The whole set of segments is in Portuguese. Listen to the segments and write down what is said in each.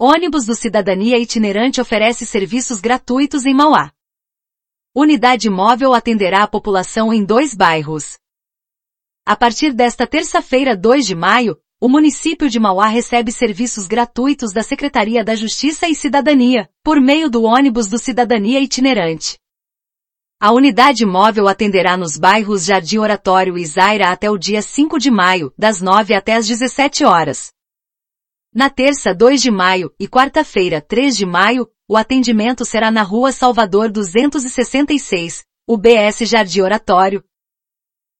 Ônibus do Cidadania Itinerante oferece serviços gratuitos em Mauá. Unidade móvel atenderá a população em dois bairros. A partir desta terça-feira, 2 de maio, o município de Mauá recebe serviços gratuitos da Secretaria da Justiça e Cidadania, por meio do ônibus do Cidadania Itinerante. A unidade móvel atenderá nos bairros Jardim Oratório e Zaira até o dia 5 de maio, das 9 até as 17 horas. Na terça 2 de maio e quarta-feira 3 de maio, o atendimento será na Rua Salvador 266, UBS Jardim Oratório,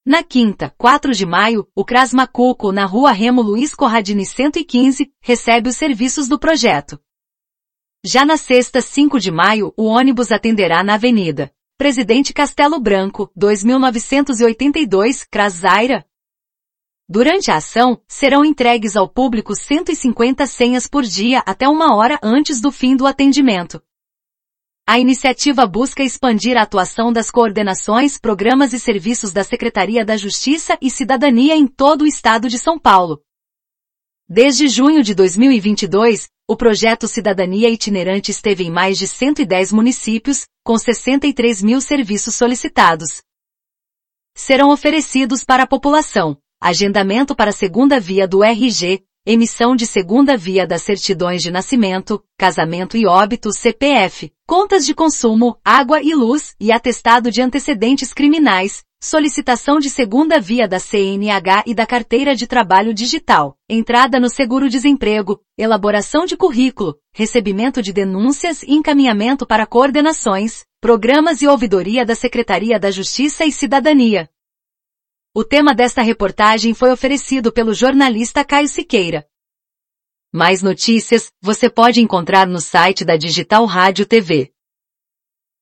na quinta, 4 de maio, o CRAS Macuco, na rua Remo Luiz Corradini 115, recebe os serviços do projeto. Já na sexta, 5 de maio, o ônibus atenderá na Avenida Presidente Castelo Branco, 2982, CRAS Zaira. Durante a ação, serão entregues ao público 150 senhas por dia até uma hora antes do fim do atendimento. A iniciativa busca expandir a atuação das coordenações, programas e serviços da Secretaria da Justiça e Cidadania em todo o estado de São Paulo. Desde junho de 2022, o projeto Cidadania Itinerante esteve em mais de 110 municípios, com 63 mil serviços solicitados. Serão oferecidos para a população agendamento para segunda via do RG, emissão de segunda via das certidões de nascimento, casamento e óbito CPF, contas de consumo, água e luz e atestado de antecedentes criminais, solicitação de segunda via da CNH e da carteira de trabalho digital, entrada no seguro-desemprego, elaboração de currículo, recebimento de denúncias e encaminhamento para coordenações, programas e ouvidoria da Secretaria da Justiça e Cidadania. O tema desta reportagem foi oferecido pelo jornalista Caio Siqueira. Mais notícias você pode encontrar no site da Digital Rádio TV.